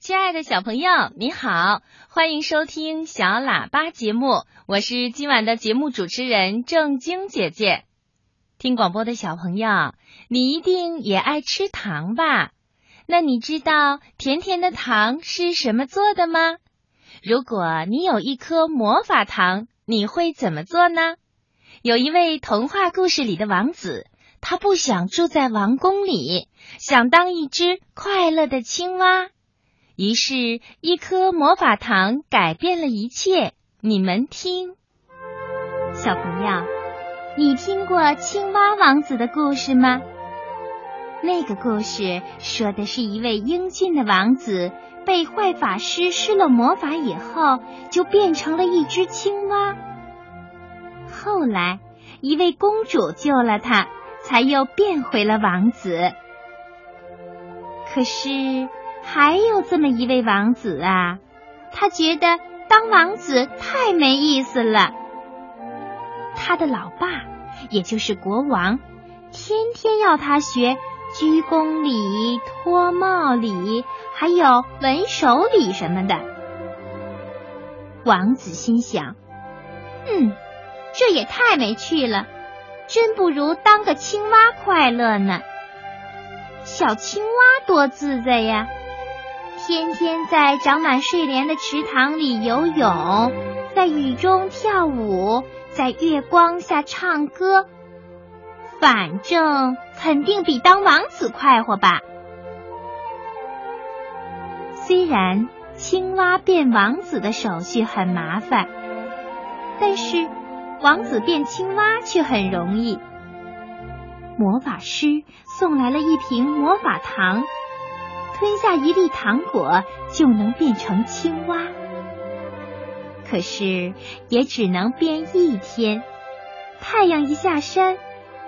亲爱的小朋友，你好，欢迎收听小喇叭节目，我是今晚的节目主持人郑晶姐姐。听广播的小朋友，你一定也爱吃糖吧？那你知道甜甜的糖是什么做的吗？如果你有一颗魔法糖，你会怎么做呢？有一位童话故事里的王子，他不想住在王宫里，想当一只快乐的青蛙。于是，一颗魔法糖改变了一切。你们听，小朋友，你听过青蛙王子的故事吗？那个故事说的是一位英俊的王子被坏法师施了魔法以后，就变成了一只青蛙。后来，一位公主救了他，才又变回了王子。可是。还有这么一位王子啊，他觉得当王子太没意思了。他的老爸，也就是国王，天天要他学鞠躬礼、脱帽礼，还有吻手礼什么的。王子心想：“嗯，这也太没趣了，真不如当个青蛙快乐呢。小青蛙多自在呀！”天天在长满睡莲的池塘里游泳，在雨中跳舞，在月光下唱歌，反正肯定比当王子快活吧。虽然青蛙变王子的手续很麻烦，但是王子变青蛙却很容易。魔法师送来了一瓶魔法糖。吞下一粒糖果就能变成青蛙，可是也只能变一天。太阳一下山，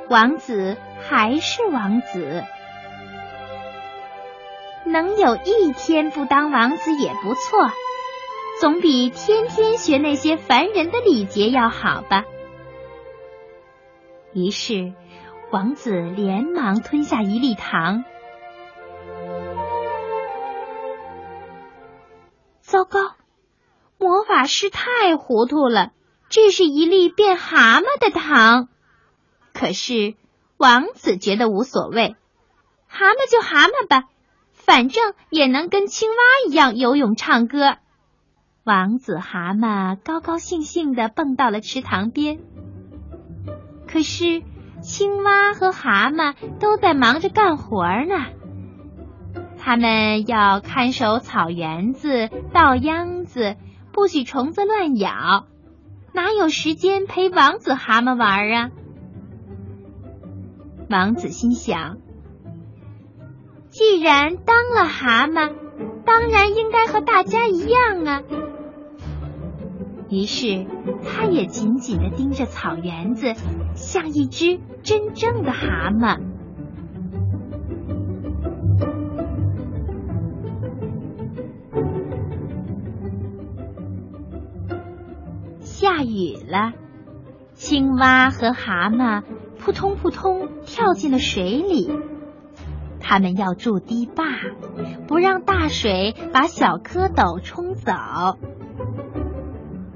王子还是王子。能有一天不当王子也不错，总比天天学那些烦人的礼节要好吧。于是，王子连忙吞下一粒糖。糟糕，魔法师太糊涂了！这是一粒变蛤蟆的糖。可是王子觉得无所谓，蛤蟆就蛤蟆吧，反正也能跟青蛙一样游泳唱歌。王子蛤蟆高高兴兴的蹦到了池塘边。可是青蛙和蛤蟆都在忙着干活呢。他们要看守草园子、稻秧子，不许虫子乱咬，哪有时间陪王子蛤蟆玩啊？王子心想：既然当了蛤蟆，当然应该和大家一样啊。于是，他也紧紧的盯着草园子，像一只真正的蛤蟆。下雨了，青蛙和蛤蟆扑通扑通跳进了水里。他们要筑堤坝，不让大水把小蝌蚪冲走。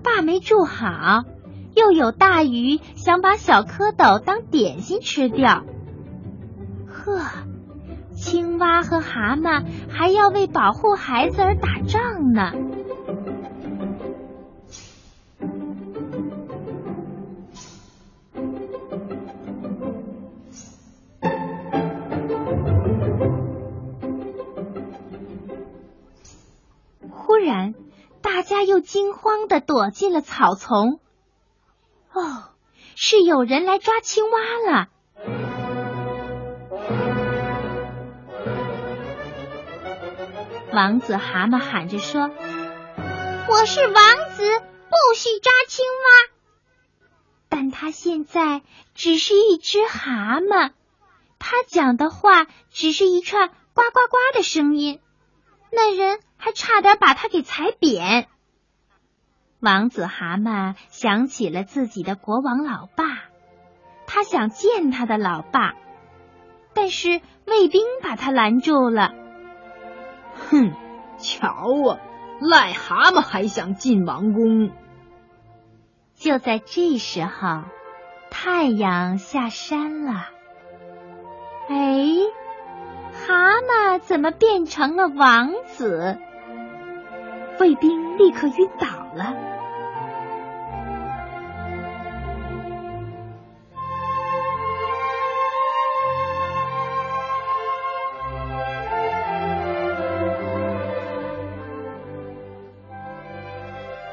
坝没筑好，又有大鱼想把小蝌蚪当点心吃掉。呵，青蛙和蛤蟆还要为保护孩子而打仗呢。大家又惊慌的躲进了草丛。哦，是有人来抓青蛙了！王子蛤蟆喊着说：“我是王子，不许抓青蛙。”但他现在只是一只蛤蟆，他讲的话只是一串呱呱呱的声音，那人还差点把他给踩扁。王子蛤蟆想起了自己的国王老爸，他想见他的老爸，但是卫兵把他拦住了。哼，瞧啊，癞蛤蟆还想进王宫。就在这时候，太阳下山了。哎，怎么变成了王子？卫兵立刻晕倒了。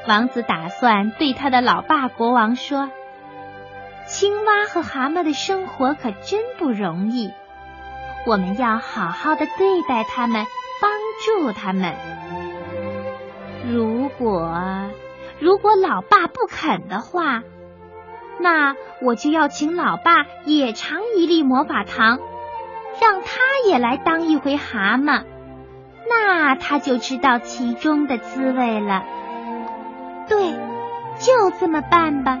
王子打算对他的老爸国王说：“青蛙和蛤蟆的生活可真不容易，我们要好好的对待他们，帮助他们。如果如果老爸不肯的话，那我就要请老爸也尝一粒魔法糖，让他也来当一回蛤蟆，那他就知道其中的滋味了。”对，就这么办吧。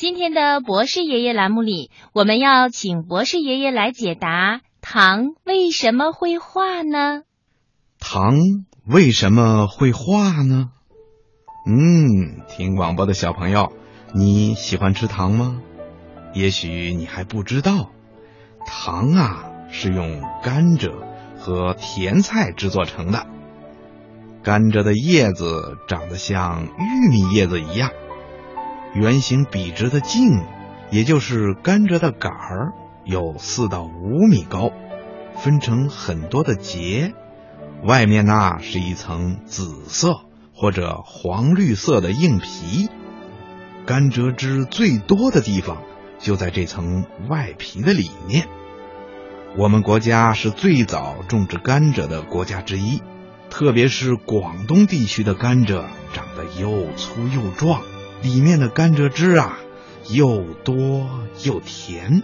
今天的博士爷爷栏目里，我们要请博士爷爷来解答：糖为什么会化呢？糖为什么会化呢？嗯，听广播的小朋友，你喜欢吃糖吗？也许你还不知道，糖啊是用甘蔗和甜菜制作成的。甘蔗的叶子长得像玉米叶子一样，圆形笔直的茎，也就是甘蔗的杆儿，有四到五米高，分成很多的节，外面呢是一层紫色或者黄绿色的硬皮。甘蔗汁最多的地方。就在这层外皮的里面，我们国家是最早种植甘蔗的国家之一，特别是广东地区的甘蔗长得又粗又壮，里面的甘蔗汁啊又多又甜。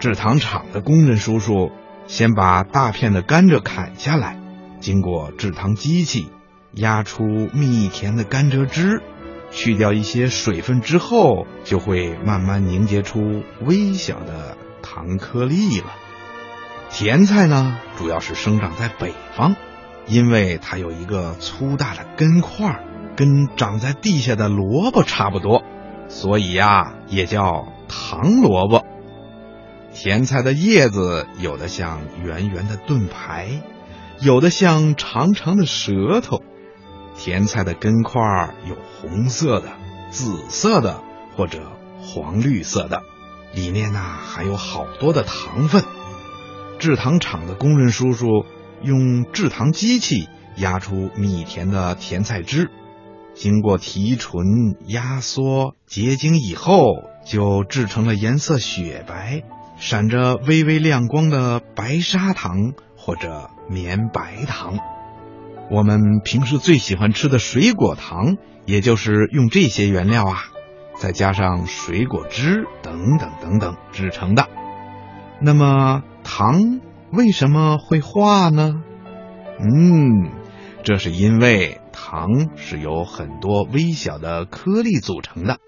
制糖厂的工人叔叔先把大片的甘蔗砍下来，经过制糖机器压出蜜甜的甘蔗汁。去掉一些水分之后，就会慢慢凝结出微小的糖颗粒了。甜菜呢，主要是生长在北方，因为它有一个粗大的根块，跟长在地下的萝卜差不多，所以呀，也叫糖萝卜。甜菜的叶子有的像圆圆的盾牌，有的像长长的舌头。甜菜的根块有红色的、紫色的或者黄绿色的，里面呢还有好多的糖分。制糖厂的工人叔叔用制糖机器压出米甜的甜菜汁，经过提纯、压缩、结晶以后，就制成了颜色雪白、闪着微微亮光的白砂糖或者绵白糖。我们平时最喜欢吃的水果糖，也就是用这些原料啊，再加上水果汁等等等等制成的。那么糖为什么会化呢？嗯，这是因为糖是由很多微小的颗粒组成的。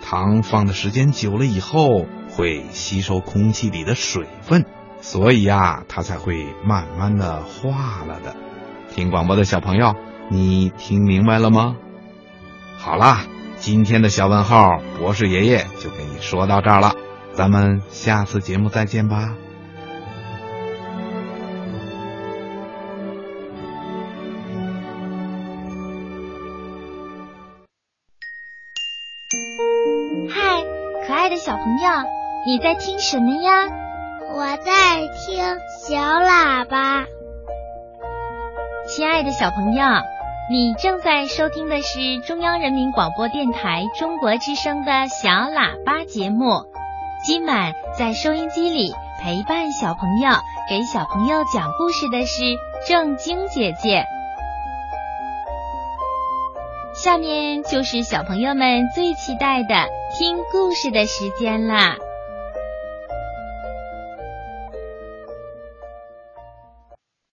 糖放的时间久了以后，会吸收空气里的水分，所以呀，它才会慢慢的化了的。听广播的小朋友，你听明白了吗？好啦，今天的小问号，博士爷爷就给你说到这儿了，咱们下次节目再见吧。嗨，可爱的小朋友，你在听什么呀？我在听小喇叭。亲爱的小朋友，你正在收听的是中央人民广播电台中国之声的小喇叭节目。今晚在收音机里陪伴小朋友、给小朋友讲故事的是正晶姐姐。下面就是小朋友们最期待的听故事的时间啦！